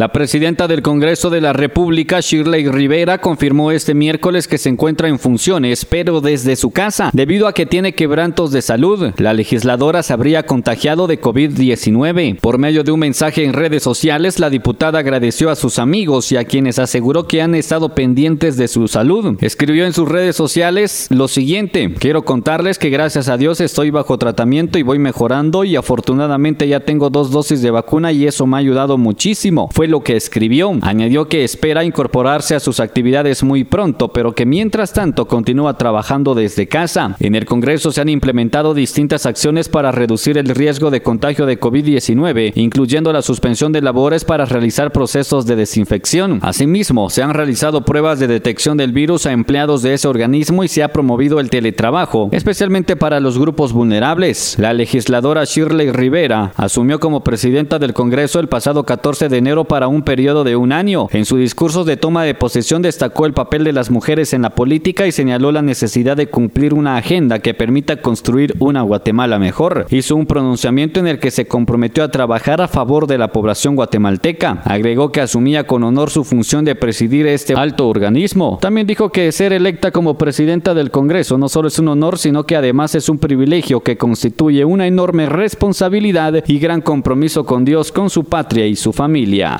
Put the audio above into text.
La presidenta del Congreso de la República, Shirley Rivera, confirmó este miércoles que se encuentra en funciones, pero desde su casa, debido a que tiene quebrantos de salud. La legisladora se habría contagiado de COVID-19. Por medio de un mensaje en redes sociales, la diputada agradeció a sus amigos y a quienes aseguró que han estado pendientes de su salud. Escribió en sus redes sociales lo siguiente, quiero contarles que gracias a Dios estoy bajo tratamiento y voy mejorando y afortunadamente ya tengo dos dosis de vacuna y eso me ha ayudado muchísimo fue lo que escribió. Añadió que espera incorporarse a sus actividades muy pronto, pero que mientras tanto continúa trabajando desde casa. En el Congreso se han implementado distintas acciones para reducir el riesgo de contagio de COVID-19, incluyendo la suspensión de labores para realizar procesos de desinfección. Asimismo, se han realizado pruebas de detección del virus a empleados de ese organismo y se ha promovido el teletrabajo, especialmente para los grupos vulnerables. La legisladora Shirley Rivera asumió como presidenta del Congreso el pasado 14 de enero para un periodo de un año. En su discurso de toma de posesión destacó el papel de las mujeres en la política y señaló la necesidad de cumplir una agenda que permita construir una Guatemala mejor. Hizo un pronunciamiento en el que se comprometió a trabajar a favor de la población guatemalteca. Agregó que asumía con honor su función de presidir este alto organismo. También dijo que ser electa como presidenta del Congreso no solo es un honor, sino que además es un privilegio que constituye una enorme responsabilidad y gran compromiso con Dios, con su patria y su familia.